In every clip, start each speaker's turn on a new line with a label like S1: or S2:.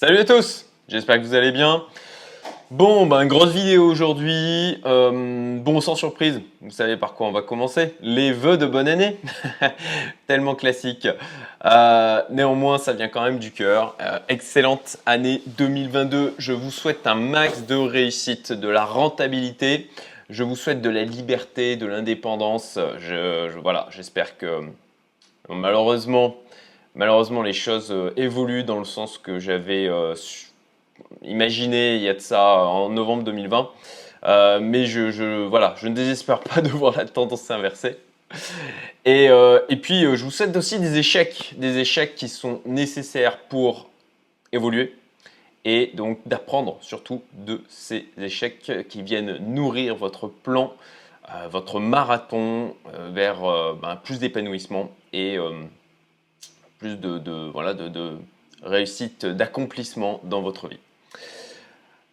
S1: Salut à tous, j'espère que vous allez bien. Bon, ben grosse vidéo aujourd'hui. Euh, bon, sans surprise, vous savez par quoi on va commencer Les vœux de bonne année Tellement classique. Euh, néanmoins, ça vient quand même du cœur. Euh, excellente année 2022. Je vous souhaite un max de réussite, de la rentabilité. Je vous souhaite de la liberté, de l'indépendance. Je, je, voilà, j'espère que malheureusement, malheureusement, les choses évoluent dans le sens que j'avais imaginé il y a de ça en novembre 2020. Euh, mais je, voilà, je ne désespère pas de voir la tendance s'inverser. Et, euh, puis, euh, je vous souhaite aussi des échecs, des échecs qui sont nécessaires pour évoluer et donc d'apprendre surtout de ces échecs qui viennent nourrir votre plan, votre marathon vers ben, plus d'épanouissement et plus de, voilà, de, réussite, d'accomplissement dans votre vie.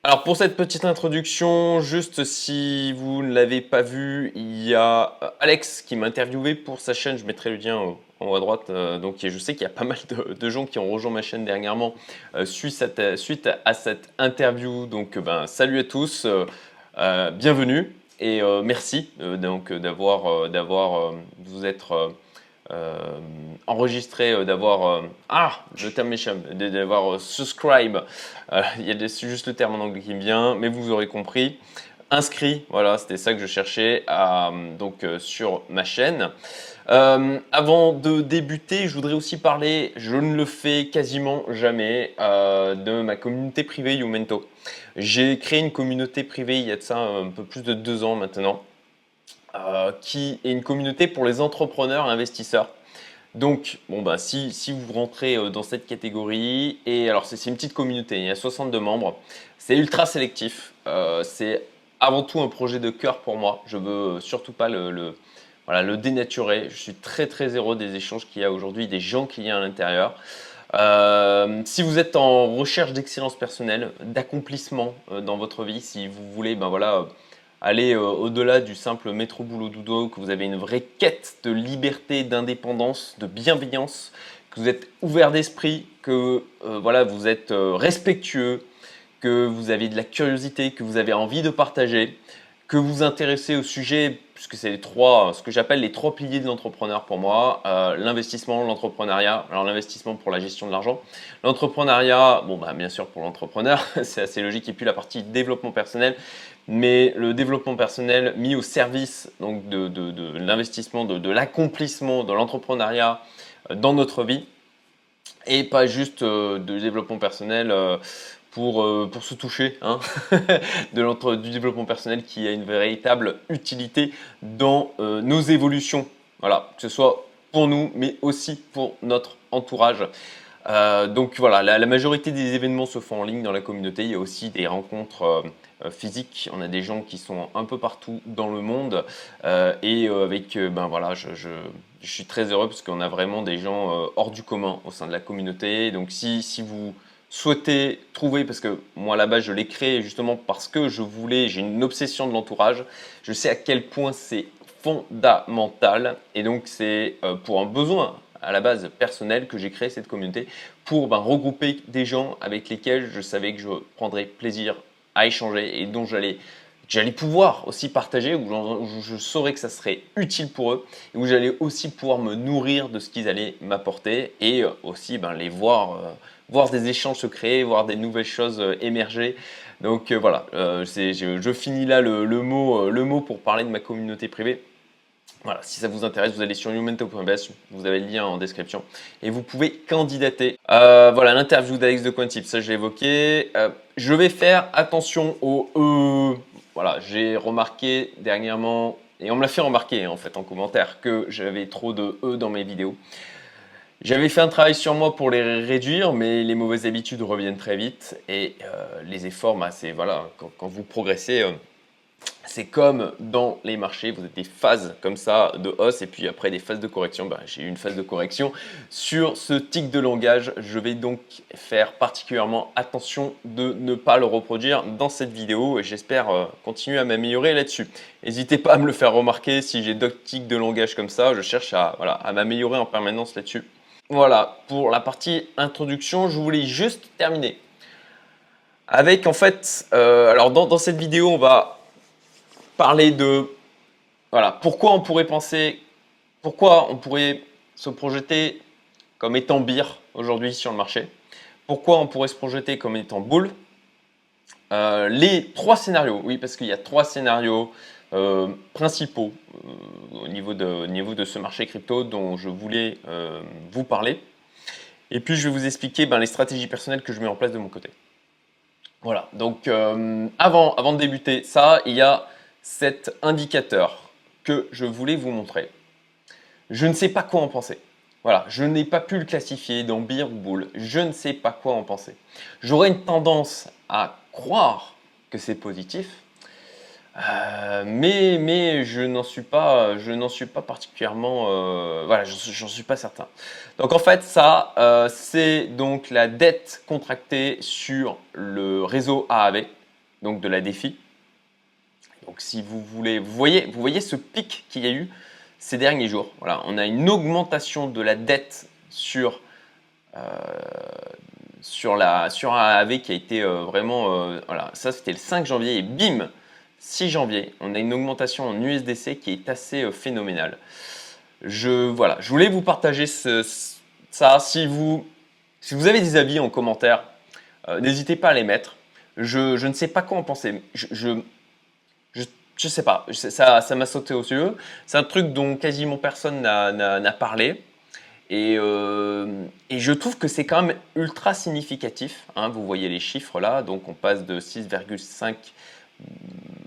S1: Alors pour cette petite introduction, juste si vous ne l'avez pas vu, il y a euh, Alex qui m'a interviewé pour sa chaîne, je mettrai le lien en haut à droite. Euh, donc je sais qu'il y a pas mal de, gens qui ont rejoint ma chaîne dernièrement euh, suite, à cette interview. Donc ben, salut à tous, bienvenue et merci donc d'avoir d'avoir vous être euh, enregistré, euh, d'avoir euh, ah le terme m'échappe, d'avoir subscribe. Il y a juste le terme en anglais qui me vient, mais vous aurez compris. Inscrit, voilà, c'était ça que je cherchais donc sur ma chaîne. avant de débuter, je voudrais aussi parler, je ne le fais quasiment jamais, de ma communauté privée Youmento. J'ai créé une communauté privée il y a de ça un peu plus de deux ans maintenant. Euh, qui est une communauté pour les entrepreneurs et investisseurs. Donc, bon, bah, si, si vous rentrez euh, dans cette catégorie, et alors c'est une petite communauté, il y a 62 membres, c'est ultra sélectif, euh, c'est avant tout un projet de cœur pour moi, je veux surtout pas le, voilà, le dénaturer, je suis très très heureux des échanges qu'il y a aujourd'hui, des gens qu'il y a à l'intérieur. si vous êtes en recherche d'excellence personnelle, d'accomplissement dans votre vie, si vous voulez ben voilà, aller euh, au-delà du simple métro boulot dodo, que vous avez une vraie quête de liberté, d'indépendance, de bienveillance, que vous êtes ouvert d'esprit, que euh, voilà, vous êtes euh, respectueux, que vous avez de la curiosité, que vous avez envie de partager, que vous vous intéressez au sujet, puisque c'est les trois, ce que j'appelle les trois piliers de l'entrepreneur pour moi, l'investissement, l'entrepreneuriat, alors l'investissement pour la gestion de l'argent, l'entrepreneuriat, bon bah bien sûr pour l'entrepreneur, c'est assez logique, et puis la partie développement personnel, mais le développement personnel mis au service donc de, l'investissement, de, l'accomplissement, de l'entrepreneuriat euh, dans notre vie, et pas juste euh, de développement personnel euh, pour, pour se toucher, hein, de du développement personnel qui a une véritable utilité dans nos évolutions, voilà, que ce soit pour nous, mais aussi pour notre entourage. donc voilà, la, majorité des événements se font en ligne dans la communauté. Il y a aussi des rencontres euh, physique. On a des gens qui sont un peu partout dans le monde euh, et euh, avec, ben voilà, je, je, suis très heureux parce qu'on a vraiment des gens hors du commun au sein de la communauté. Donc si, si vous souhaitez trouver, parce que moi là-bas je l'ai créé justement parce que je voulais, j'ai une obsession de l'entourage, je sais à quel point c'est fondamental et donc c'est pour un besoin à la base personnel que j'ai créé cette communauté pour ben, regrouper des gens avec lesquels je savais que je prendrais plaisir à échanger et dont j'allais j'allais pouvoir aussi partager, où je saurais que ça serait utile pour eux, et où j'allais aussi pouvoir me nourrir de ce qu'ils allaient m'apporter, et euh, aussi ben, les voir, euh, voir des échanges se créer, voir des nouvelles choses euh, émerger. Donc voilà, je, finis là le, mot, le mot pour parler de ma communauté privée. Voilà, si ça vous intéresse, vous allez sur youmento.bs, vous avez le lien en description et vous pouvez candidater. Voilà, l'interview d'Alex de Quantip, ça je l'ai évoqué. Je vais faire attention au E. Voilà, j'ai remarqué dernièrement, et on me l'a fait remarquer en fait en commentaire, que j'avais trop de E dans mes vidéos. J'avais fait un travail sur moi pour les réduire, mais les mauvaises habitudes reviennent très vite et euh, les efforts, bah, voilà, quand, vous progressez, c'est comme dans les marchés, vous avez des phases comme ça de hausse et puis après des phases de correction. Ben, j'ai eu une phase de correction sur ce tic de langage. Je vais donc faire particulièrement attention de ne pas le reproduire dans cette vidéo et j'espère euh, continuer à m'améliorer là-dessus. N'hésitez pas à me le faire remarquer si j'ai d'autres tics de langage comme ça. Je cherche à, voilà, à m'améliorer en permanence là-dessus. Voilà, pour la partie introduction, je voulais juste terminer avec en fait, euh, alors dans, dans, cette vidéo, on va parler de, voilà, pourquoi on pourrait penser, pourquoi on pourrait se projeter comme étant beer aujourd'hui sur le marché, pourquoi on pourrait se projeter comme étant bull, euh, les trois scénarios, oui, parce qu'il y a trois scénarios euh, principaux euh, au, niveau de, au, niveau de, ce marché crypto dont je voulais vous parler. Et puis, je vais vous expliquer ben, les stratégies personnelles que je mets en place de mon côté. Voilà, donc avant, avant de débuter ça, il y a cet indicateur que je voulais vous montrer. Je ne sais pas quoi en penser. Voilà, je n'ai pas pu le classifier dans beer ou bull. Je ne sais pas quoi en penser. J'aurais une tendance à croire que c'est positif, euh, mais, mais je n'en suis pas, je n'en suis pas particulièrement, euh, voilà, j'en suis pas certain. Donc en fait, ça, euh, c'est donc la dette contractée sur le réseau AAV, donc de la défi. Donc si vous voulez, vous voyez, vous voyez ce pic qu'il y a eu ces derniers jours. Voilà, on a une augmentation de la dette sur sur, la, sur AAV qui a été euh, vraiment, euh, voilà, ça c'était le 5 janvier et bim, 6 janvier, on a une augmentation en USDC qui est assez euh, phénoménale. Je, voilà, je voulais vous partager ça. Si vous, si vous avez des avis en commentaire, n'hésitez pas à les mettre. Je, je, ne sais pas quoi en penser. Je, je, sais pas, ça, ça m'a sauté aux yeux. C'est un truc dont quasiment personne n'a parlé. Euh, et, je trouve que c'est quand même ultra significatif. Hein. vous voyez les chiffres là, donc on passe de 6,5,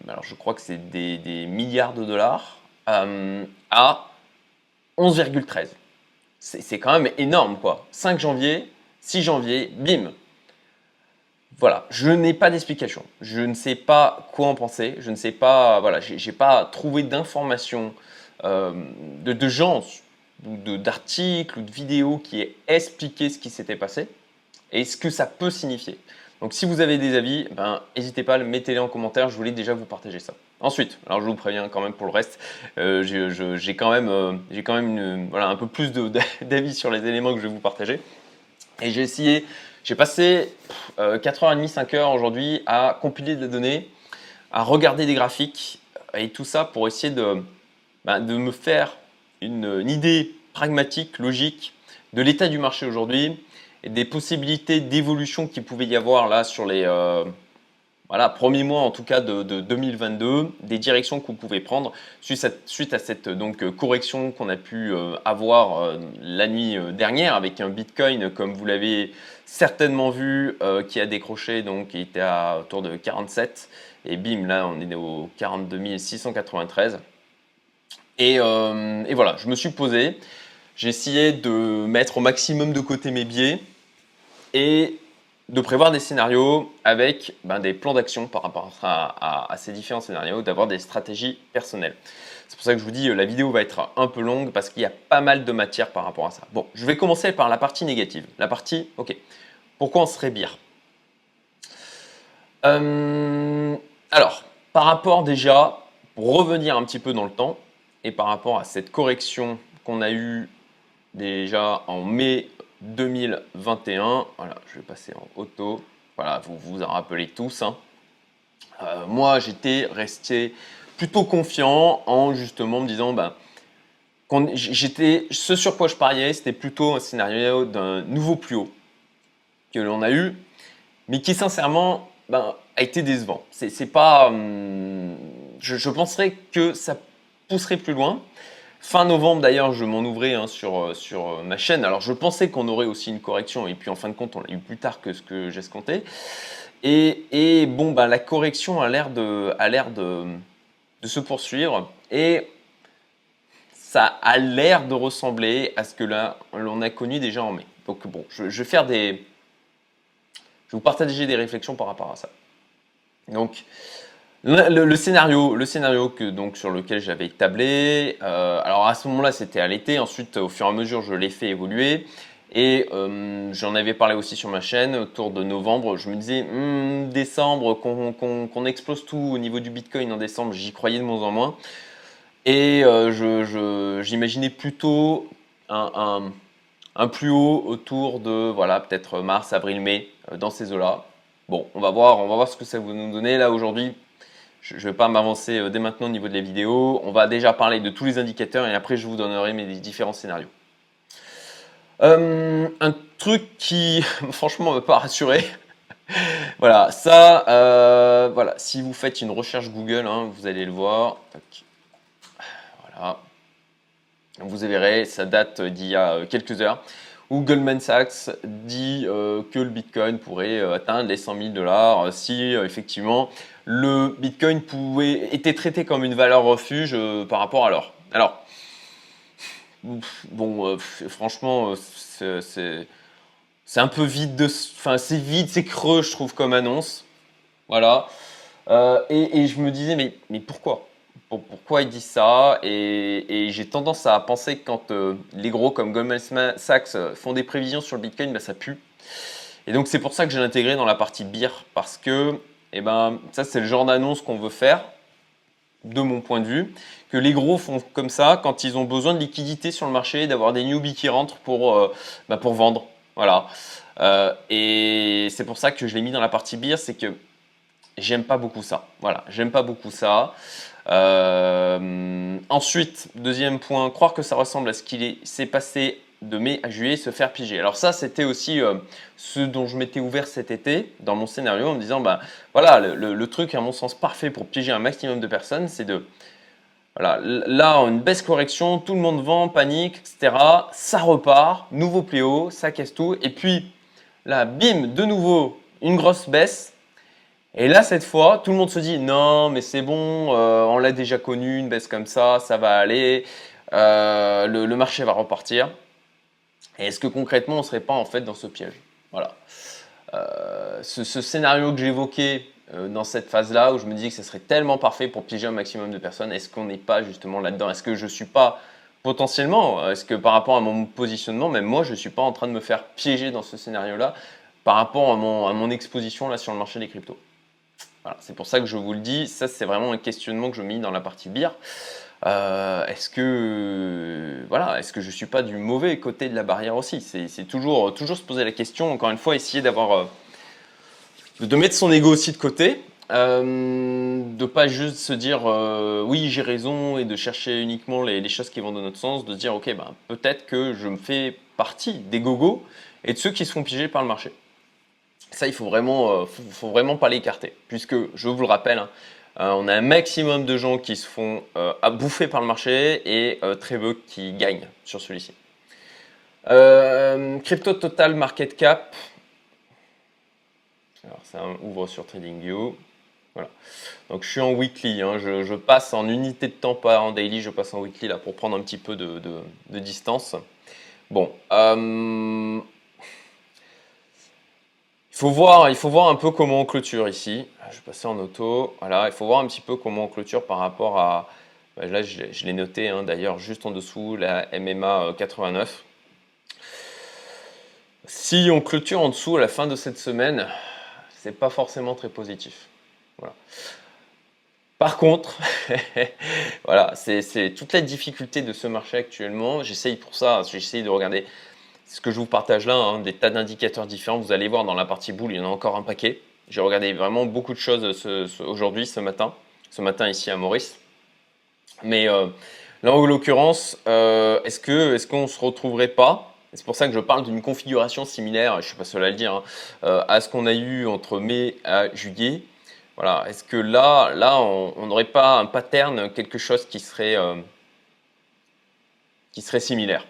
S1: alors je crois que c'est des, milliards de dollars, euh, à 11,13. C'est quand même énorme quoi. 5 janvier, 6 janvier, bim. Voilà, je n'ai pas d'explication. Je ne sais pas quoi en penser. Je ne sais pas, voilà, j'ai pas trouvé d'informations euh, de, gens d'articles ou de vidéos qui aient expliqué ce qui s'était passé et ce que ça peut signifier. Donc si vous avez des avis, ben, n'hésitez pas, mettez-les en commentaire, je voulais déjà vous partager ça. Ensuite, alors je vous préviens quand même pour le reste, euh, j'ai quand même, euh, un peu plus d'avis sur les éléments que je vais vous partager. Et j'ai essayé, j'ai passé 4h30, 5h euh, aujourd'hui à compiler des données, à regarder des graphiques et tout ça pour essayer de, ben, de me faire une, idée pragmatique, logique de l'état du marché aujourd'hui et des possibilités d'évolution qu'il pouvait y avoir là sur les euh, voilà, premiers mois en tout cas de, 2022, des directions que vous pouvez prendre suite à, cette donc, correction qu'on a pu euh, avoir euh, la nuit dernière avec un Bitcoin comme vous l'avez certainement vu qui a décroché donc qui était à autour de 47 et bim là on est au 42 693 euh, et, voilà, je me suis posé, j'ai essayé de mettre au maximum de côté mes biais et de prévoir des scénarios avec ben, des plans d'action par rapport à, ces différents scénarios, d'avoir des stratégies personnelles. C'est pour ça que je vous dis, la vidéo va être un peu longue parce qu'il y a pas mal de matière par rapport à ça. Bon, je vais commencer par la partie négative. La partie, ok, pourquoi on serait bière euh, Alors, par rapport déjà, pour revenir un petit peu dans le temps, et par rapport à cette correction qu'on a eue déjà en mai 2021, voilà, je vais passer en auto, voilà, vous vous en rappelez tous. Hein. Euh, moi, j'étais resté plutôt confiant en justement me disant, ben, j'étais, ce sur quoi je pariais, c'était plutôt un scénario d'un nouveau plus haut que l'on a eu, mais qui sincèrement ben, a été décevant. C'est, pas, hum, je, je penserais que ça pousserai plus loin. Fin novembre d'ailleurs, je m'en ouvrais hein, sur, euh, euh, ma chaîne. Alors je pensais qu'on aurait aussi une correction et puis en fin de compte on l'a eu plus tard que ce que j'escomptais. Et, et bon, bah, la correction a l'air de, se poursuivre et ça a l'air de ressembler à ce que l'on a connu déjà en mai. Donc bon, je, je vais faire des, je vais vous partager des réflexions par rapport à ça. Donc le, scénario, le scénario que, donc, sur lequel j'avais tablé, euh, alors à ce moment-là c'était à l'été, ensuite au fur et à mesure je l'ai fait évoluer et euh, j'en avais parlé aussi sur ma chaîne autour de novembre, je me disais hmm, décembre qu'on explose tout au niveau du Bitcoin en décembre, j'y croyais de moins en moins et euh, j'imaginais plutôt un, plus haut autour de voilà peut-être mars, avril, mai dans ces eaux-là. Bon, on va voir, on va voir ce que ça va nous donner. Là, aujourd'hui, je ne vais pas m'avancer euh, dès maintenant au niveau de la vidéo. On va déjà parler de tous les indicateurs et après, je vous donnerai mes différents scénarios. Euh, un truc qui, franchement, ne m'a pas rassuré. voilà, ça, euh, voilà, si vous faites une recherche Google, hein, vous allez le voir. Voilà. Vous verrez, ça date d'il y a quelques heures où Goldman Sachs dit que le Bitcoin pourrait atteindre les 100 000 dollars si effectivement le Bitcoin pouvait était traité comme une valeur refuge par rapport à l'or. Alors, bon, franchement, c'est un peu vide de, enfin c'est vide, c'est creux, je trouve comme annonce. Voilà. Et, je me disais mais pourquoi? Pourquoi ils disent ça? Et, j'ai tendance à penser que quand euh, les gros comme Goldman Sachs euh, font des prévisions sur le Bitcoin, bah, ça pue. Et donc c'est pour ça que j'ai intégré dans la partie beer parce que eh ben, ça c'est le genre d'annonce qu'on veut faire de mon point de vue, que les gros font comme ça quand ils ont besoin de liquidité sur le marché, d'avoir des newbies qui rentrent pour, euh, bah, vendre. Voilà. et c'est pour ça que je l'ai mis dans la partie beer, c'est que j'aime pas beaucoup ça. Voilà, j'aime pas beaucoup ça. Euh, ensuite, deuxième point, croire que ça ressemble à ce qu'il s'est passé de mai à juillet, se faire piger. Alors ça, c'était aussi euh, ce dont je m'étais ouvert cet été dans mon scénario en me disant, bah voilà, le, truc à mon sens parfait pour piéger un maximum de personnes, c'est de, voilà, là, une baisse correction, tout le monde vend, panique, etc. Ça repart, nouveau pléau, ça casse tout. Et puis là, bim, de nouveau, une grosse baisse. Et là, cette fois, tout le monde se dit non, mais c'est bon, euh, on l'a déjà connu, une baisse comme ça, ça va aller, euh, le, marché va repartir. Et est-ce que concrètement, on ne serait pas en fait dans ce piège? Voilà. Euh, ce, scénario que j'évoquais dans cette phase-là, où je me dis que ce serait tellement parfait pour piéger un maximum de personnes, est-ce qu'on n'est pas justement là-dedans? Est-ce que je ne suis pas potentiellement, est-ce que par rapport à mon positionnement, même moi, je ne suis pas en train de me faire piéger dans ce scénario-là par rapport à mon, exposition sur le marché des cryptos? C'est pour ça que je vous le dis, ça c'est vraiment un questionnement que je mets dans la partie bière. Euh, est-ce que voilà, est-ce que je suis pas du mauvais côté de la barrière aussi? C'est toujours toujours se poser la question. Encore une fois, essayer d'avoir euh, de mettre son ego aussi de côté, euh, de pas juste se dire euh, oui j'ai raison et de chercher uniquement les, choses qui vont dans notre sens, de se dire ok ben peut-être que je me fais partie des gogos et de ceux qui se font piéger par le marché. Ça, il faut vraiment, faut, vraiment pas l'écarter, puisque je vous le rappelle, hein, euh, on a un maximum de gens qui se font euh, bouffer par le marché et très peu qui gagnent sur celui-ci. crypto Total Market Cap. Alors ça ouvre sur TradingView. Voilà. Donc je suis en weekly, hein. je, passe en unité de temps, pas en daily, je passe en weekly là pour prendre un petit peu de, de distance. Bon, faut voir, il faut voir un peu comment on clôture ici. Je vais passer en auto. Voilà, il faut voir un petit peu comment on clôture par rapport à. Bah, là, je, l'ai noté hein, d'ailleurs juste en dessous, la MMA 89. Euh, si on clôture en dessous à la fin de cette semaine, c'est pas forcément très positif. Voilà. Par contre, voilà, c'est toute la difficulté de ce marché actuellement. J'essaye pour ça, j'essaye de regarder ce que je vous partage là, hein, des tas d'indicateurs différents. Vous allez voir dans la partie boule, il y en a encore un paquet. J'ai regardé vraiment beaucoup de choses aujourd'hui, ce matin, ce matin ici à Maurice. Mais euh, là, en l'occurrence, euh, est-ce qu'on est qu'on se retrouverait pas C'est pour ça que je parle d'une configuration similaire, je ne suis pas seul à le dire, hein, euh, à ce qu'on a eu entre mai à juillet. Voilà, est-ce que là, là, on n'aurait pas un pattern, quelque chose qui serait, qui serait similaire?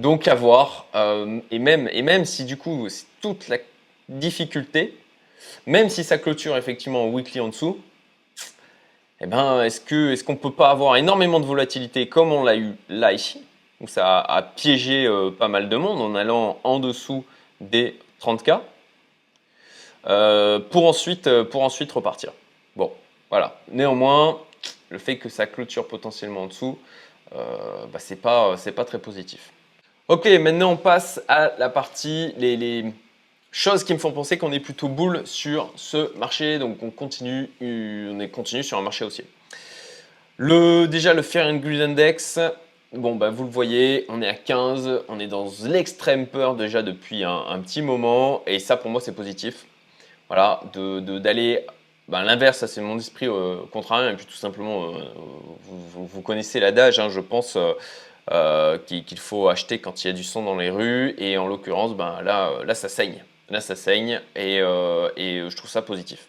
S1: Donc à voir, euh, et, même, si du coup c'est toute la difficulté, même si ça clôture effectivement en weekly en dessous, eh ben, est-ce qu'on est qu'on ne peut pas avoir énormément de volatilité comme on l'a eu là ici? Où ça a, piégé euh, pas mal de monde en allant en dessous des 30K euh, pour, ensuite, repartir. Bon, voilà. Néanmoins, le fait que ça clôture potentiellement en dessous, bah, c'est pas très positif. Ok, maintenant on passe à la partie, les, choses qui me font penser qu'on est plutôt boule sur ce marché. Donc on continue, on est sur un marché haussier. Le, déjà le Fair and Good Index, bon, bah, vous le voyez, on est à 15, on est dans l'extrême peur déjà depuis un, petit moment, et ça pour moi c'est positif. Voilà, d'aller de, bah, l'inverse, ça c'est mon esprit euh, contraire, et puis tout simplement, euh, vous, connaissez l'adage, hein, je pense, euh, qu'il faut acheter quand il y a du sang dans les rues, et en l'occurrence, ben, là, là ça saigne, là ça saigne, et, et je trouve ça positif.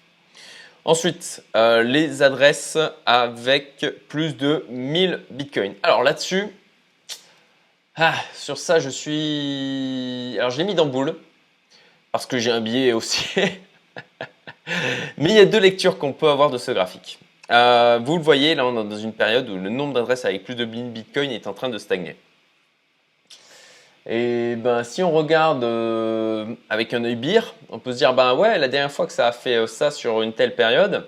S1: Ensuite, euh, les adresses avec plus de 1000 bitcoins. Alors là-dessus, ah, sur ça, je suis. Alors, je l'ai mis dans boule parce que j'ai un billet aussi. Mais il y a deux lectures qu'on peut avoir de ce graphique. Euh, vous le voyez, là, on est dans une période où le nombre d'adresses avec plus de 1000 bitcoins est en train de stagner. Et ben, si on regarde euh, avec un œil bire, on peut se dire ben ouais, la dernière fois que ça a fait euh, ça sur une telle période,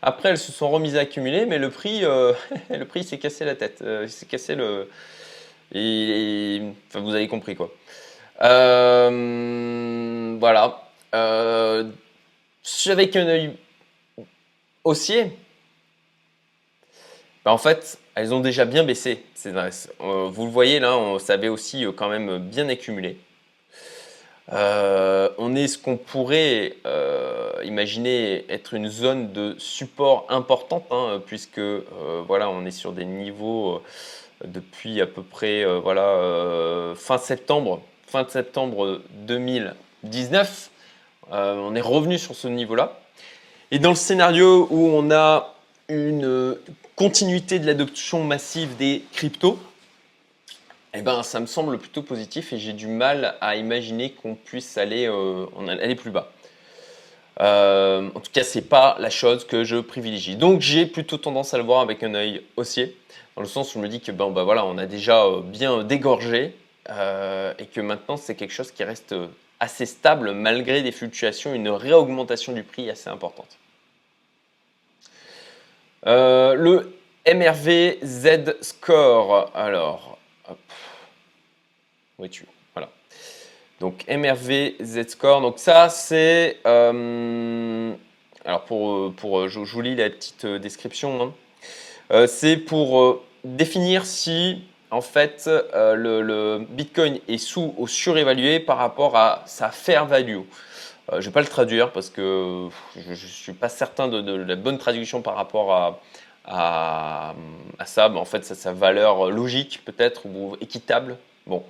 S1: après elles se sont remises à accumuler, mais le prix, le prix s'est cassé la tête, s'est cassé le, enfin, vous avez compris quoi. voilà. avec un œil haussier, ben, en fait, elles ont déjà bien baissé. Euh, vous le voyez là, on savait aussi euh, quand même bien accumulé. Euh, on est ce qu'on pourrait imaginer être une zone de support importante, hein, puisque voilà, on est sur des niveaux depuis à peu près voilà, fin septembre, fin de septembre 2019. on est revenu sur ce niveau-là. Et dans le scénario où on a une continuité de l'adoption massive des cryptos, eh ben, ça me semble plutôt positif et j'ai du mal à imaginer qu'on puisse aller, euh, plus bas. Euh, en tout cas, c'est pas la chose que je privilégie. Donc, j'ai plutôt tendance à le voir avec un œil haussier, dans le sens où je me dis que ben, ben voilà, on a déjà euh, bien dégorgé et que maintenant c'est quelque chose qui reste assez stable malgré des fluctuations, une réaugmentation du prix assez importante. Euh, le MRV Z Score. Alors. Où es-tu? Voilà. Donc, MRV Z Score. Donc, ça, c'est. Euh, alors, pour, pour, je, vous lis la petite description. Hein. c'est pour définir si en fait, le, Bitcoin est sous ou surévalué par rapport à sa fair value. Je ne vais pas le traduire parce que je ne suis pas certain de, la bonne traduction par rapport à, ça, en fait, sa valeur logique peut-être ou équitable. Bon,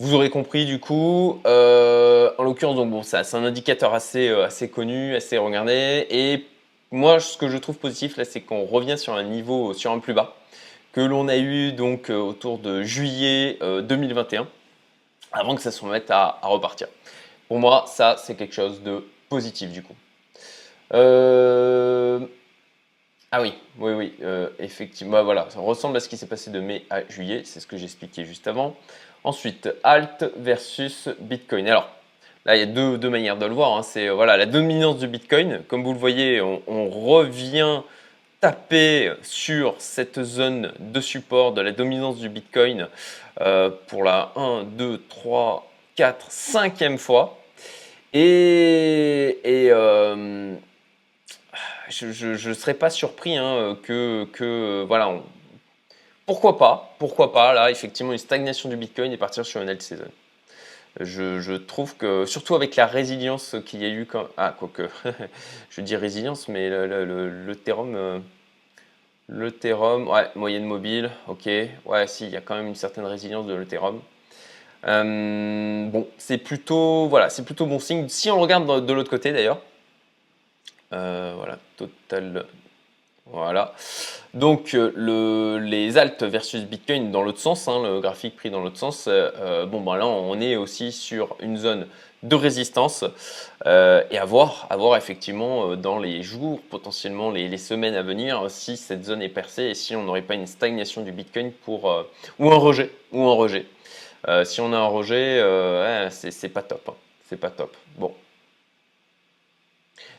S1: vous aurez compris du coup. Euh, en l'occurrence, donc bon, c'est un indicateur assez, euh, assez connu, assez regardé. Et moi, ce que je trouve positif là, c'est qu'on revient sur un niveau, sur un plus bas que l'on a eu donc euh, autour de juillet 2021, avant que ça se remette à repartir. Pour moi, ça, c'est quelque chose de positif du coup. Euh, ah oui, oui, oui, euh, effectivement, bah voilà, ça ressemble à ce qui s'est passé de mai à juillet, c'est ce que j'expliquais juste avant. Ensuite, Alt versus Bitcoin. Alors, là, il y a deux, deux manières de le voir. Hein. C'est voilà, la dominance du Bitcoin. Comme vous le voyez, on, revient taper sur cette zone de support de la dominance du Bitcoin euh, pour la 1, 2, 3, 4, 5e fois. Et, euh, je ne serais pas surpris hein, que, voilà, pourquoi pas, pourquoi pas, là, effectivement, une stagnation du Bitcoin et partir sur une alt season. Je, trouve que, surtout avec la résilience qu'il y a eu quand. Ah, quoique, je dis résilience, mais le, le, le, le euh, ouais, moyenne mobile, ok, ouais, si, il y a quand même une certaine résilience de l'Ethereum. Euh, bon, c'est plutôt, voilà, c'est plutôt bon signe. Si on regarde de l'autre côté d'ailleurs, euh, voilà, total. Voilà. Donc euh, le, les alt versus Bitcoin dans l'autre sens, hein, le graphique pris dans l'autre sens, bon ben là on est aussi sur une zone de résistance et à voir, à voir effectivement dans les jours, potentiellement les, semaines à venir, si cette zone est percée et si on n'aurait pas une stagnation du Bitcoin pour ou un rejet, ou un rejet. Si on a un rejet, c'est pas top, hein. c'est pas top. Bon,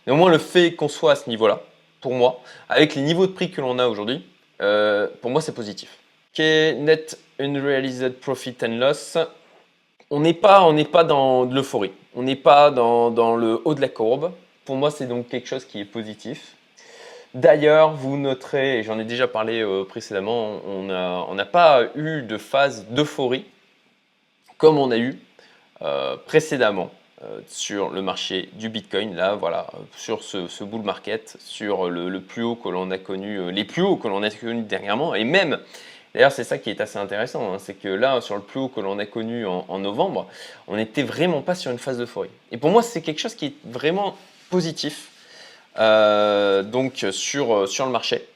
S1: Néanmoins, le fait qu'on soit à ce niveau-là, pour moi, avec les niveaux de prix que l'on a aujourd'hui, euh, pour moi, c'est positif. Ok, net unrealized profit and loss. On n'est pas, pas dans de l'euphorie. On n'est pas dans, dans, le haut de la courbe. Pour moi, c'est donc quelque chose qui est positif. D'ailleurs, vous noterez, et j'en ai déjà parlé précédemment, on n'a pas eu de phase d'euphorie comme on a eu précédemment sur le marché du Bitcoin. Là, voilà, sur ce, bull market, sur le, plus haut que l'on a connu, les plus hauts que l'on a connu dernièrement, et même D'ailleurs, c'est ça qui est assez intéressant, hein, c'est que là, sur le plus haut que l'on a connu en, novembre, on n'était vraiment pas sur une phase d'euphorie. Et pour moi, c'est quelque chose qui est vraiment positif. Euh, donc sur, le marché.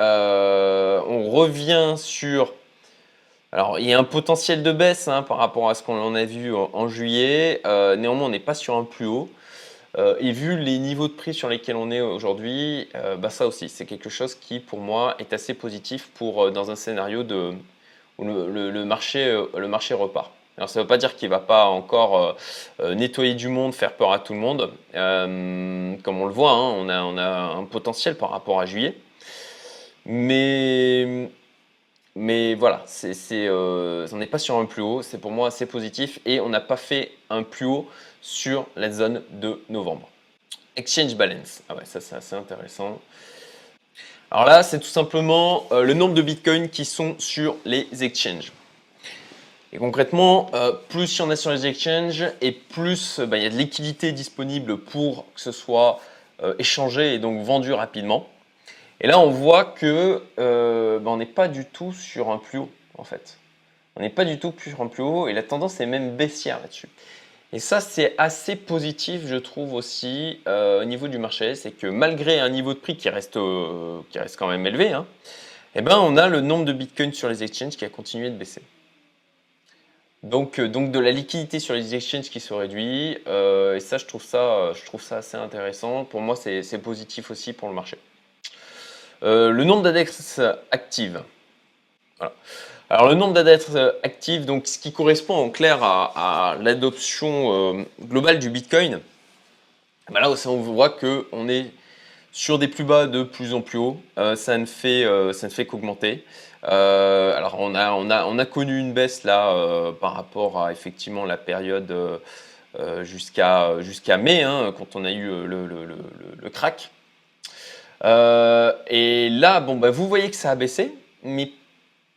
S1: Euh, on revient sur... Alors il y a un potentiel de baisse hein, par rapport à ce qu'on a vu en, juillet. Euh, néanmoins, on n'est pas sur un plus haut. Euh, et vu les niveaux de prix sur lesquels on est aujourd'hui, euh, bah ça aussi, c'est quelque chose qui, pour moi, est assez positif pour, dans un scénario de, où le, marché, le marché repart. Alors ça ne veut pas dire qu'il ne va pas encore nettoyer du monde, faire peur à tout le monde. comme on le voit, hein, on, a, on, a, un potentiel par rapport à juillet. Mais, mais voilà, c'est, on n'est pas sur un plus haut, c'est pour moi assez positif et on n'a pas fait un plus haut sur la zone de novembre. Exchange balance. Ah ouais, ça c'est assez intéressant. Alors là, c'est tout simplement euh, le nombre de bitcoins qui sont sur les exchanges. Et concrètement, euh, plus il y en a sur les exchanges et plus bah, il y a de liquidité disponible pour que ce soit euh, échangé et donc vendu rapidement. Et là, on voit que bah, on n'est pas du tout sur un plus haut en fait. On n'est pas du tout sur un plus haut et la tendance est même baissière là-dessus. Et ça, c'est assez positif, je trouve aussi, euh, au niveau du marché. C'est que malgré un niveau de prix qui reste, euh, qui reste quand même élevé, hein, eh ben, on a le nombre de bitcoins sur les exchanges qui a continué de baisser. Donc, euh, donc de la liquidité sur les exchanges qui se réduit. et ça, je trouve ça, je trouve ça assez intéressant. Pour moi, c'est positif aussi pour le marché. Le nombre d'adresses actives. Alors le nombre d'adresses actives, donc ce qui correspond en clair à, l'adoption euh, globale du Bitcoin, bah là on voit qu'on est sur des plus bas de plus en plus haut, euh, ça ne fait, euh, fait qu'augmenter. alors on a, on, a, on a connu une baisse là par rapport à effectivement la période jusqu'à jusqu'à mai, hein, quand on a eu le, le, crack. Et là, bon, bah, vous voyez que ça a baissé, mais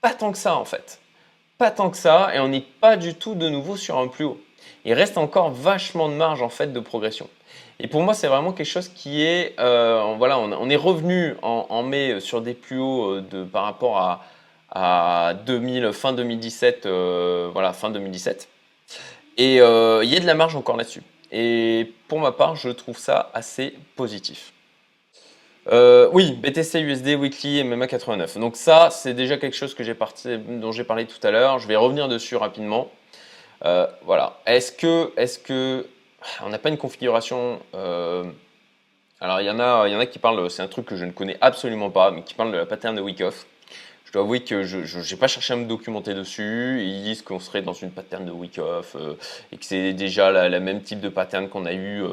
S1: pas tant que ça en fait. Pas tant que ça, et on n'est pas du tout de nouveau sur un plus haut. Il reste encore vachement de marge en fait de progression. Et pour moi, c'est vraiment quelque chose qui est, euh, voilà, on, est revenu en, mai sur des plus hauts euh, de, par rapport à, à 2000, fin 2017, euh, voilà, fin 2017. Et il y a de la marge encore là-dessus. Et pour ma part, je trouve ça assez positif. Euh, oui, BTC USD Weekly MMA 89. Donc ça, c'est déjà quelque chose que j'ai dont j'ai parlé tout à l'heure. Je vais revenir dessus rapidement. Euh, voilà. Est-ce que, est que, on n'a pas une configuration euh, Alors il y en a, il y en a qui parlent. C'est un truc que je ne connais absolument pas, mais qui parlent de la pattern de week off. Je dois avouer que je n'ai pas cherché à me documenter dessus. Ils disent qu'on serait dans une pattern de week off et que c'est déjà la, même type de pattern qu'on a eu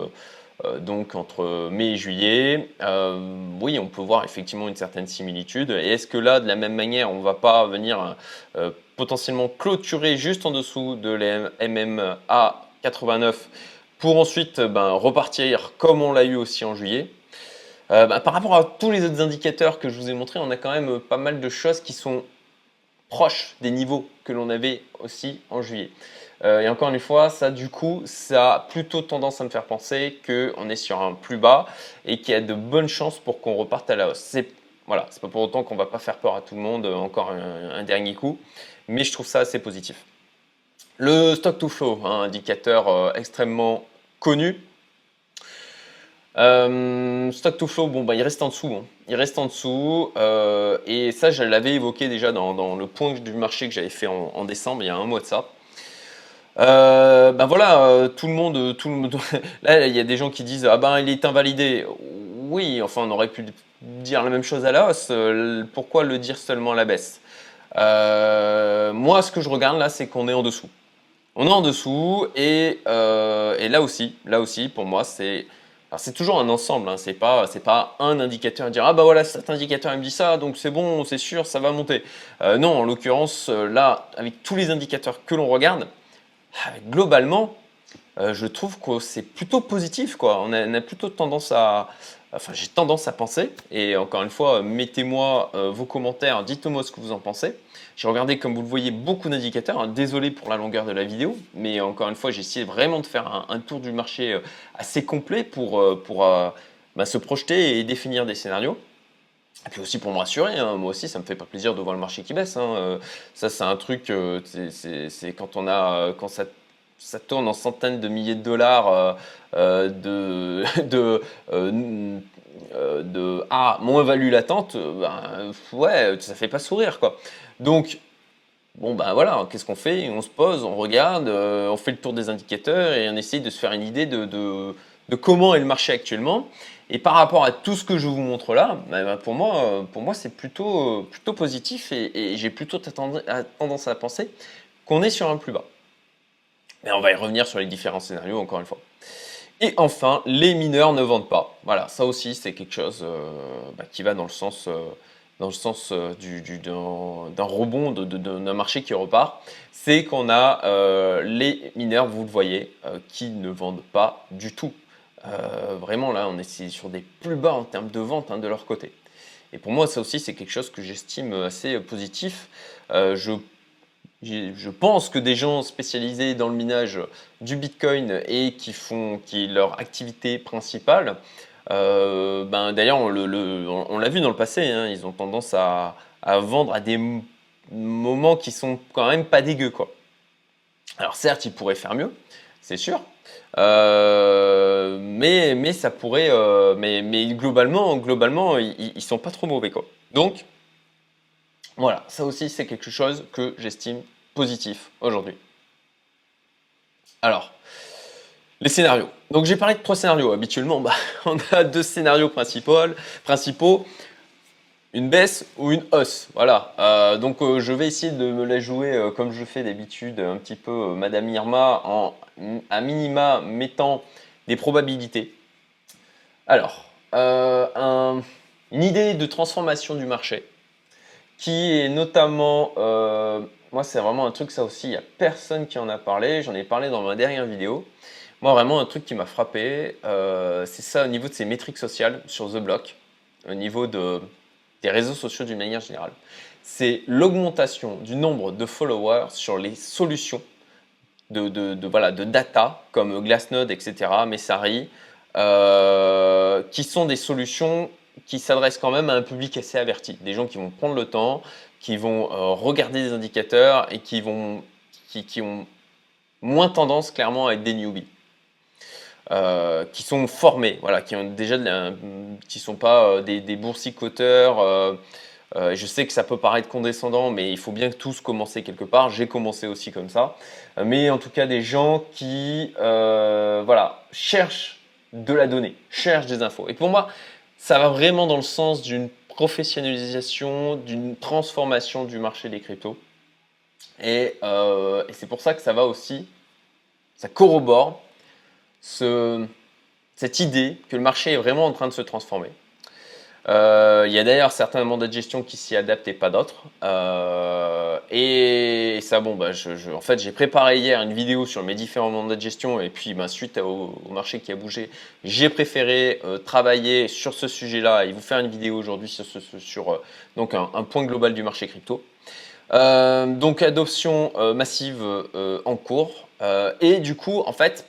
S1: donc entre mai et juillet, euh, oui, on peut voir effectivement une certaine similitude. Et est-ce que là, de la même manière, on ne va pas venir euh, potentiellement clôturer juste en dessous de la MMA 89 pour ensuite ben, repartir comme on l'a eu aussi en juillet? Ben, Par rapport à tous les autres indicateurs que je vous ai montrés, on a quand même pas mal de choses qui sont proches des niveaux que l'on avait aussi en juillet. Euh, et encore une fois, ça du coup, ça a plutôt tendance à me faire penser qu'on est sur un plus bas et qu'il y a de bonnes chances pour qu'on reparte à la hausse. C'est voilà, pas pour autant qu'on va pas faire peur à tout le monde euh, encore un, dernier coup, mais je trouve ça assez positif. Le stock to flow, un indicateur euh, extrêmement connu. stock to flow, bon, bah, il reste en dessous. Hein. Il reste en dessous. et ça, je l'avais évoqué déjà dans, le point du marché que j'avais fait en, décembre, il y a un mois de ça. Euh, ben voilà, euh, tout le monde, tout le monde. Là, il y a des gens qui disent ah ben il est invalidé. Oui, enfin on aurait pu dire la même chose à la hausse. Euh, pourquoi le dire seulement à la baisse? Moi, ce que je regarde là, c'est qu'on est en dessous. On est en dessous et, et là aussi, là aussi, pour moi, c'est c'est toujours un ensemble. Hein, c'est pas c'est pas un indicateur dire ah bah voilà cet indicateur il me dit ça donc c'est bon, c'est sûr, ça va monter. non, en l'occurrence là, avec tous les indicateurs que l'on regarde globalement, euh, je trouve que c'est plutôt positif. Quoi. On, a, plutôt tendance à, Enfin, j'ai tendance à penser. Et encore une fois, mettez-moi euh, vos commentaires, dites-moi ce que vous en pensez. J'ai regardé, comme vous le voyez, beaucoup d'indicateurs. Hein. Désolé pour la longueur de la vidéo, mais encore une fois, j'ai essayé vraiment de faire un, tour du marché euh, assez complet pour, euh, pour bah, se projeter et définir des scénarios. Et puis aussi pour me rassurer, hein. moi aussi ça me fait pas plaisir de voir le marché qui baisse. Hein. ça c'est un truc, c'est quand on a, quand ça ça tourne en centaines de milliers de dollars euh, euh, de, de, euh, de ah, moins value latente, ben, ouais, ça fait pas sourire quoi. Donc, bon ben voilà, qu'est-ce qu'on fait? On se pose, on regarde, on fait le tour des indicateurs et on essaye de se faire une idée de, de, comment est le marché actuellement. Et par rapport à tout ce que je vous montre là, ben, ben pour moi, pour moi c'est plutôt, plutôt positif et, j'ai plutôt tendance à penser qu'on est sur un plus bas. Mais on va y revenir sur les différents scénarios encore une fois. Et enfin, les mineurs ne vendent pas. Voilà, ça aussi c'est quelque chose euh, bah, qui va dans le sens, euh, dans le sens euh, du, d'un rebond d'un marché qui repart. C'est qu'on a les mineurs, vous le voyez, qui ne vendent pas du tout. Vraiment là, on est sur des plus bas en termes de vente hein, de leur côté. Et pour moi, ça aussi c'est quelque chose que j'estime assez positif. je je pense que des gens spécialisés dans le minage du Bitcoin et qui font qui est leur activité principale, euh, ben d'ailleurs on, l'a vu dans le passé, hein, ils ont tendance à, vendre à des moments qui sont quand même pas dégueux quoi. Alors certes, ils pourraient faire mieux, c'est sûr, euh, mais, mais ça pourrait, euh, mais, mais globalement, globalement, ils, ils sont pas trop mauvais quoi. Donc voilà, ça aussi c'est quelque chose que j'estime positif aujourd'hui. Alors, les scénarios. Donc j'ai parlé de trois scénarios. Habituellement, bah, on a deux scénarios principaux, principaux une baisse ou une hausse. Voilà. Euh, donc euh, je vais essayer de me la jouer euh, comme je fais d'habitude, un petit peu Madame Irma, en à minima mettant des probabilités. Alors, une idée de transformation du marché qui est notamment moi, c'est vraiment un truc, ça aussi, il n'y a personne qui en a parlé. J'en ai parlé dans ma dernière vidéo. Moi, vraiment, un truc qui m'a frappé, c'est ça au niveau de ces métriques sociales sur The Block, au niveau de, des réseaux sociaux d'une manière générale. C'est l'augmentation du nombre de followers sur les solutions de, data comme Glassnode, etc., Messari, euh, qui sont des solutions qui s'adressent quand même à un public assez averti, des gens qui vont prendre le temps, qui vont euh, regarder des indicateurs et qui, vont, qui, ont moins tendance clairement à être des newbies. Euh, qui sont formés, voilà, qui ont déjà, qui sont pas euh, des, des, boursicoteurs. je sais que ça peut paraître condescendant, mais il faut bien tous commencer quelque part. J'ai commencé aussi comme ça, mais en tout cas des gens qui, voilà, cherchent de la donnée, cherchent des infos. Et pour moi, ça va vraiment dans le sens d'une professionnalisation, d'une transformation du marché des cryptos. Euh, et, c'est pour ça que ça va aussi, ça corrobore ce, cette idée que le marché est vraiment en train de se transformer. Euh, il y a d'ailleurs certains mandats de gestion qui s'y adaptent et pas d'autres. Euh, et ça, bon, bah, en fait, j'ai préparé hier une vidéo sur mes différents mandats de gestion et puis bah, suite au, marché qui a bougé, j'ai préféré euh, travailler sur ce sujet-là et vous faire une vidéo aujourd'hui sur, sur donc un, point global du marché crypto. donc adoption massive en cours et du coup, en fait,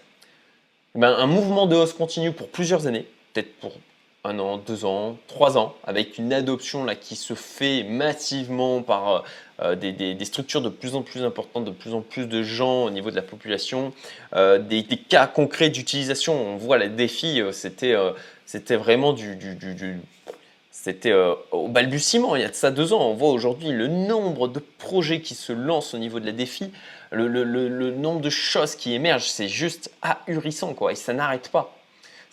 S1: ben, un mouvement de hausse continue pour plusieurs années, peut-être pour un an, deux ans, trois ans, avec une adoption là, qui se fait massivement par euh, euh, des, structures de plus en plus importantes, de plus en plus de gens au niveau de la population, euh, des, cas concrets d'utilisation. On voit les défis, c'était c'était vraiment du, c'était au balbutiement, il y a de ça deux ans. On voit aujourd'hui le nombre de projets qui se lancent au niveau de la défi, le, nombre de choses qui émergent, c'est juste ahurissant, quoi, et ça n'arrête pas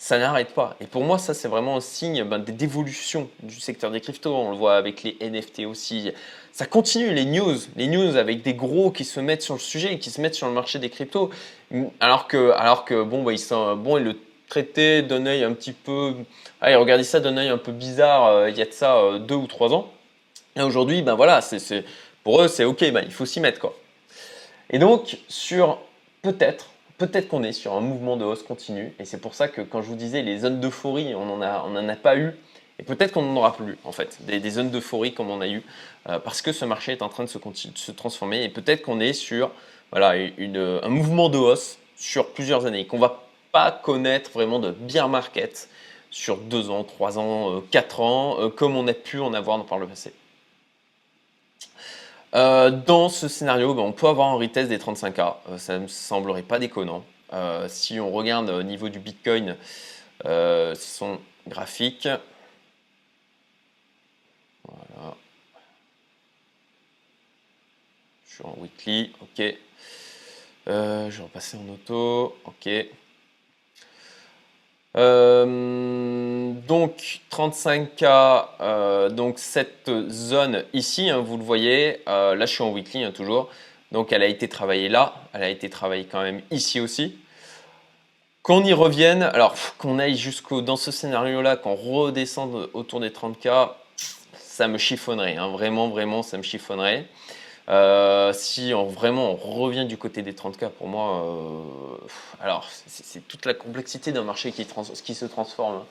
S1: ça n'arrête pas. Et pour moi, ça, c'est vraiment un signe ben, d'évolution du secteur des cryptos. On le voit avec les NFT aussi. Ça continue, les news, les news avec des gros qui se mettent sur le sujet, qui se mettent sur le marché des cryptos. Alors que, alors que bon, bah, ils bon, le traitaient d'un œil un petit peu. Allez, regardez ça d'un œil un peu bizarre euh, il y a de ça euh, deux ou trois ans. Et aujourd'hui, ben voilà, c'est, pour eux, c'est OK, ben, il faut s'y mettre. quoi. Et donc, sur peut-être peut-être qu'on est sur un mouvement de hausse continu. Et c'est pour ça que quand je vous disais les zones d'euphorie, on n'en a, a pas eu. Et peut-être qu'on n'en aura plus, en fait, des, zones d'euphorie comme on a eu, euh, parce que ce marché est en train de se, transformer. Et peut-être qu'on est sur voilà, une, un mouvement de hausse sur plusieurs années, qu'on va pas connaître vraiment de bear market sur 2 ans, 3 ans, 4 euh, ans, euh, comme on a pu en avoir par le passé. Euh, dans ce scénario, ben, on peut avoir un retest des 35K. ça ne me semblerait pas déconnant. si on regarde au niveau du Bitcoin, son graphique. Voilà. Je suis en weekly, ok. je vais repasser en auto, ok. Euh, donc 35K, euh, donc cette zone ici, hein, vous le voyez, euh, là je suis en weekly hein, toujours, donc elle a été travaillée là, elle a été travaillée quand même ici aussi. Qu'on y revienne, alors qu'on aille jusqu'au dans ce scénario-là, qu'on redescende autour des 30K, ça me chiffonnerait, hein, vraiment, vraiment, ça me chiffonnerait. Euh, si on, vraiment on revient du côté des 30K, pour moi, euh, alors c'est toute la complexité d'un marché qui, se transforme.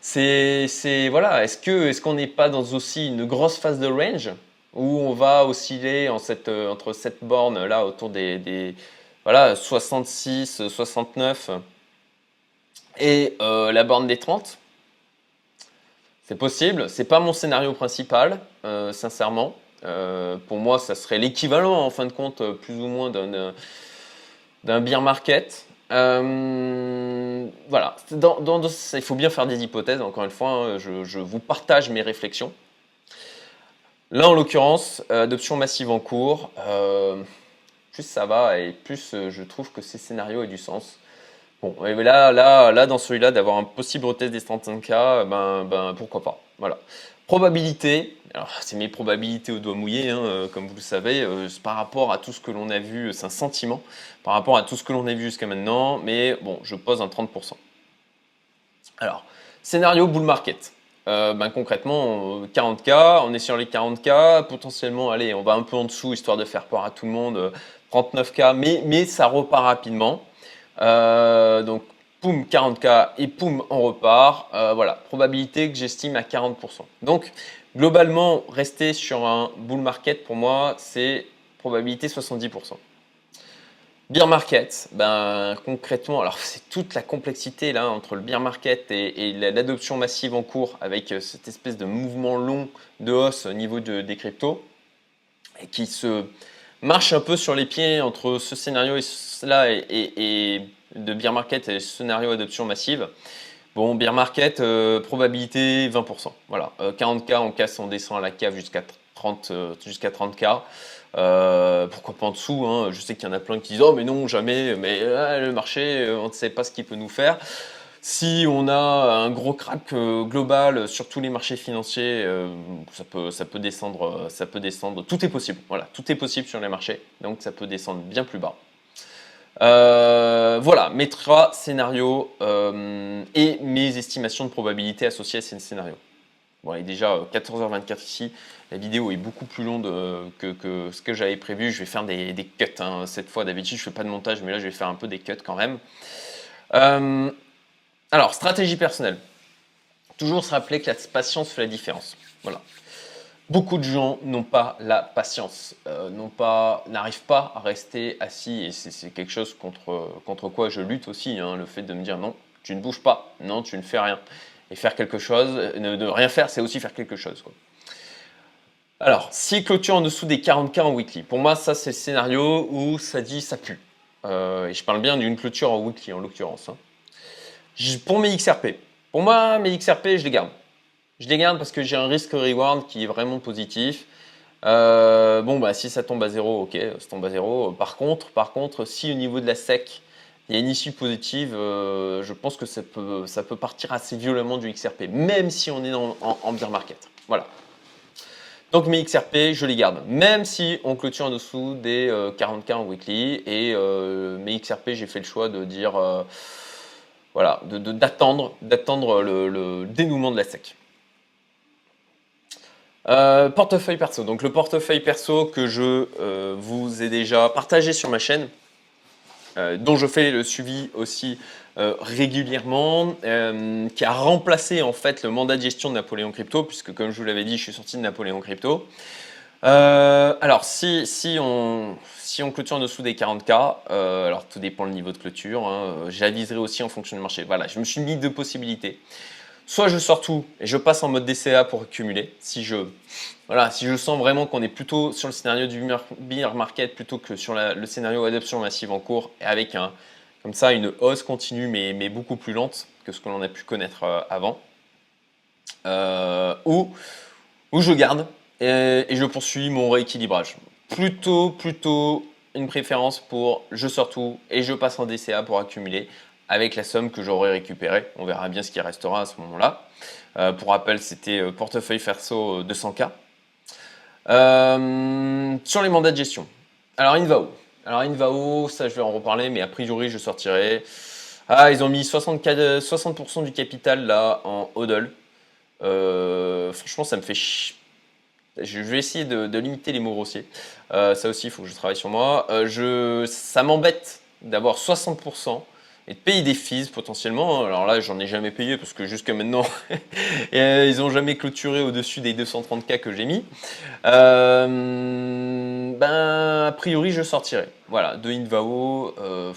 S1: C'est voilà, est-ce qu'on n'est pas dans aussi une grosse phase de range où on va osciller euh, entre cette borne là autour des, des voilà 66, 69 et la borne des 30 C'est possible. C'est pas mon scénario principal, sincèrement. Euh, pour moi, ça serait l'équivalent, en fin de compte, plus ou moins d'un d'un beer market. Euh, voilà, il faut bien faire des hypothèses, encore une fois, hein. je, vous partage mes réflexions. Là, en l'occurrence, adoption massive en cours, euh, plus ça va et plus je trouve que ces scénarios aient du sens. Bon, et là, là, là, dans celui-là, d'avoir un possible retest des 35K, ben, ben, pourquoi pas. Voilà. Probabilité, alors c'est mes probabilités au doigt mouillé, hein, euh, comme vous le savez, euh, par rapport à tout ce que l'on a vu, c'est un sentiment, par rapport à tout ce que l'on a vu jusqu'à maintenant, mais bon, je pose un 30%. Alors, scénario bull market. Euh, ben, concrètement, 40K, on est sur les 40K, potentiellement, allez, on va un peu en dessous, histoire de faire peur à tout le monde, 39K, mais, mais ça repart rapidement. donc poum, 40K et poum, on repart. Euh, voilà, probabilité que j'estime à 40%. Donc, globalement, rester sur un bull market, pour moi, c'est probabilité 70%. Beer market, ben, concrètement, alors c'est toute la complexité là entre le beer market et, l'adoption massive en cours avec euh, cette espèce de mouvement long de hausse au niveau de, des cryptos et qui se marche un peu sur les pieds entre ce scénario et cela et de beer market et scénario adoption massive. Bon, beer market, euh, probabilité 20%. Voilà, 40K, euh, on casse, on descend à la cave jusqu'à 30, euh, 30K. pourquoi pas en dessous hein. Je sais qu'il y en a plein qui disent Oh, mais non, jamais, mais le marché, on ne sait pas ce qu'il peut nous faire. Si on a un gros crack global sur tous les marchés financiers, ça, peut, ça, peut descendre, ça peut descendre. Tout est possible. Voilà, tout est possible sur les marchés. Donc ça peut descendre bien plus bas. Euh, voilà, mes trois scénarios euh, et mes estimations de probabilité associées à ces scénarios. Bon, il est déjà 14h24 euh, ici. La vidéo est beaucoup plus longue que, ce que j'avais prévu. Je vais faire des, cuts. Hein. Cette fois, d'habitude, je ne fais pas de montage, mais là, je vais faire un peu des cuts quand même. alors, stratégie personnelle. Toujours se rappeler que la patience fait la différence. Voilà. Beaucoup de gens n'ont pas la patience, euh, n'arrivent pas à rester assis et c'est quelque chose contre, contre quoi je lutte aussi, hein, le fait de me dire non, tu ne bouges pas, non, tu ne fais rien. Et faire quelque chose, ne, rien faire, c'est aussi faire quelque chose. Alors, si clôture en dessous des 40K en weekly, pour moi, ça c'est le scénario où ça dit ça pue. Euh, et je parle bien d'une clôture en weekly en l'occurrence. Hein. Pour mes XRP, pour moi, mes XRP, je les garde. Je les garde parce que j'ai un risque-reward qui est vraiment positif. Euh, bon, bah, si ça tombe à zéro, ok, ça tombe à zéro. Par contre, par contre, si au niveau de la SEC, il y a une issue positive, euh, je pense que ça peut, partir assez violemment du XRP, même si on est en, en, bear market. Voilà. Donc mes XRP, je les garde, même si on clôture en dessous des 40K euh, en weekly. Et mes XRP, j'ai fait le choix de dire, voilà, d'attendre de, le dénouement de la SEC. Euh, portefeuille perso. Donc le portefeuille perso que je euh, vous ai déjà partagé sur ma chaîne. dont je fais le suivi aussi régulièrement, qui a remplacé en fait le mandat de gestion de Napoléon Crypto, puisque comme je vous l'avais dit, je suis sorti de Napoléon Crypto. alors, si, on, si clôture en dessous des 40K, alors tout dépend le niveau de clôture, hein, j'aviserai aussi en fonction du marché. Voilà, je me suis mis deux possibilités. Soit je sors tout et je passe en mode DCA pour accumuler. Si je, voilà, si je sens vraiment qu'on est plutôt sur le scénario du bear market plutôt que sur le scénario adoption massive en cours et avec un, comme ça une hausse continue mais, mais beaucoup plus lente que ce que l'on a pu connaître euh, avant. Euh, ou, ou je garde et, et, je poursuis mon rééquilibrage. Plutôt, plutôt une préférence pour je sors tout et je passe en DCA pour accumuler avec la somme que j'aurais récupérée. On verra bien ce qui restera à ce moment-là. Euh, pour rappel, c'était euh, portefeuille Ferso 200K. Euh, sur les mandats de gestion. Alors, Invao. Alors, Invao, ça je vais en reparler, mais a priori, je sortirai. Ah, ils ont mis 60%, 60 du capital là en hodl. franchement, ça me fait chier. Je vais essayer de, limiter les mots grossiers. ça aussi, il faut que je travaille sur moi. je, ça m'embête d'avoir 60% et de payer des fees potentiellement. Alors là, j'en ai jamais payé parce que jusqu'à maintenant, euh, ils n'ont jamais clôturé au-dessus des 230K que j'ai mis. Euh, ben, a priori, je sortirai. Voilà, de Invao. Euh,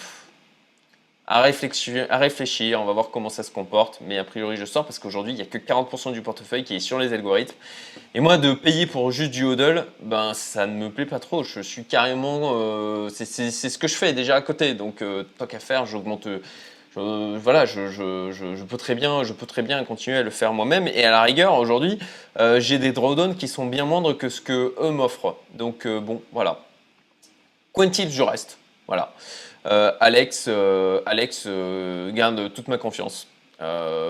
S1: à réfléchir, on va voir comment ça se comporte, mais a priori je sors parce qu'aujourd'hui il n'y a que 40% du portefeuille qui est sur les algorithmes. Et moi de payer pour juste du hodl, ben ça ne me plaît pas trop, je suis carrément... Euh, c'est ce que je fais déjà à côté, donc euh, tant qu'à faire, j'augmente... voilà, je, peux très bien, je peux très bien continuer à le faire moi-même. Et à la rigueur, aujourd'hui, euh, j'ai des drawdowns qui sont bien moindres que ce que eux m'offrent. Donc bon, voilà. Cointips, je reste. Voilà. Euh, Alex, euh, Alex euh, garde toute ma confiance.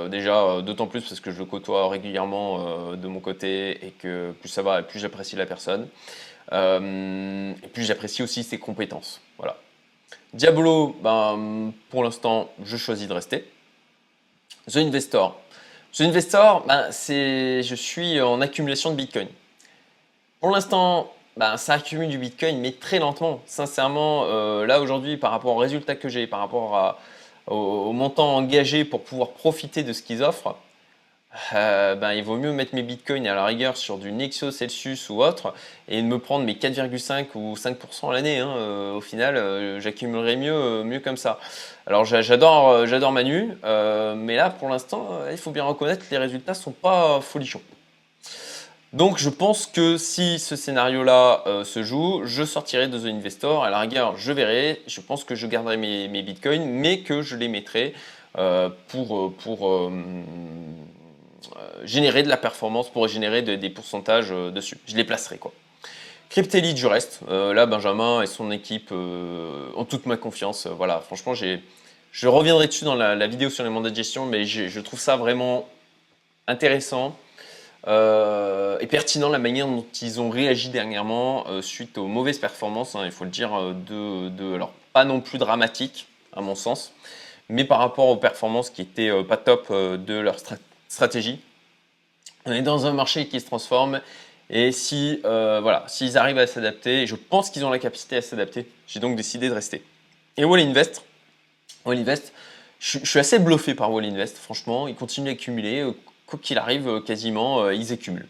S1: déjà, d'autant plus parce que je le côtoie régulièrement de mon côté et que plus ça va, plus j'apprécie la personne. et plus j'apprécie aussi ses compétences. Voilà. Diablo, ben, pour l'instant, je choisis de rester. The Investor. The Investor, ben, je suis en accumulation de Bitcoin. Pour l'instant, ben, ça accumule du Bitcoin, mais très lentement. Sincèrement, euh, là aujourd'hui, par rapport aux résultats que j'ai, par rapport au, montant engagé pour pouvoir profiter de ce qu'ils offrent, euh, ben, il vaut mieux mettre mes bitcoins à la rigueur sur du Nexo, Celsius ou autre et me prendre mes 4,5 ou 5% à l'année. Hein. Euh, au final, j'accumulerai mieux, mieux comme ça. Alors j'adore, j'adore Manu, mais là pour l'instant, il faut bien reconnaître que les résultats sont pas folichons. Donc je pense que si ce scénario-là euh, se joue, je sortirai de The Investor. À la rigueur, je verrai. Je pense que je garderai mes, bitcoins, mais que je les mettrai euh, pour, euh, pour générer de la performance, pour générer des pourcentages dessus. Je les placerai quoi. Cryptelite, je reste. là, Benjamin et son équipe ont toute ma confiance. voilà, franchement, je reviendrai dessus dans la, vidéo sur les mandats de gestion, mais je trouve ça vraiment intéressant euh, et pertinent la manière dont ils ont réagi dernièrement euh, suite aux mauvaises performances, hein, il faut le dire, euh, alors pas non plus dramatique à mon sens, mais par rapport aux performances qui étaient pas top de leur stratégie. On est dans un marché qui se transforme et si voilà, s'ils arrivent à s'adapter, je pense qu'ils ont la capacité à s'adapter, j'ai donc décidé de rester. Et Wall Invest, Wall Invest, je, je suis assez bluffé par Wall Invest, franchement, ils continuent d'accumuler quoi qu'il arrive, euh, quasiment, euh, ils écumulent.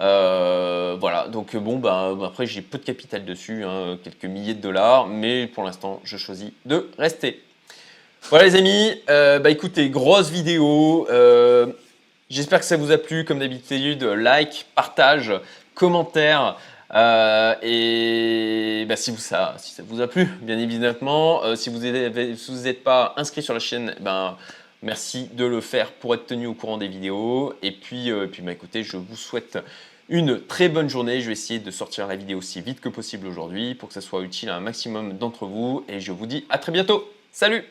S1: Euh, voilà, donc bon, bah, après j'ai peu de capital dessus, hein, quelques milliers de dollars, mais pour l'instant je choisis de rester. Voilà les amis, bah écoutez, grosse vidéo, j'espère que ça vous a plu, comme d'habitude, like, partage, commentaire, et bah, si, vous, ça, si ça vous a plu, bien évidemment, si vous n'êtes pas inscrit sur la chaîne, ben, Merci de le faire pour être tenu au courant des vidéos. Et puis, euh, puis bah, écoutez, je vous souhaite une très bonne journée. Je vais essayer de sortir la vidéo aussi vite que possible aujourd'hui pour que ça soit utile à un maximum d'entre vous. Et je vous dis à très bientôt. Salut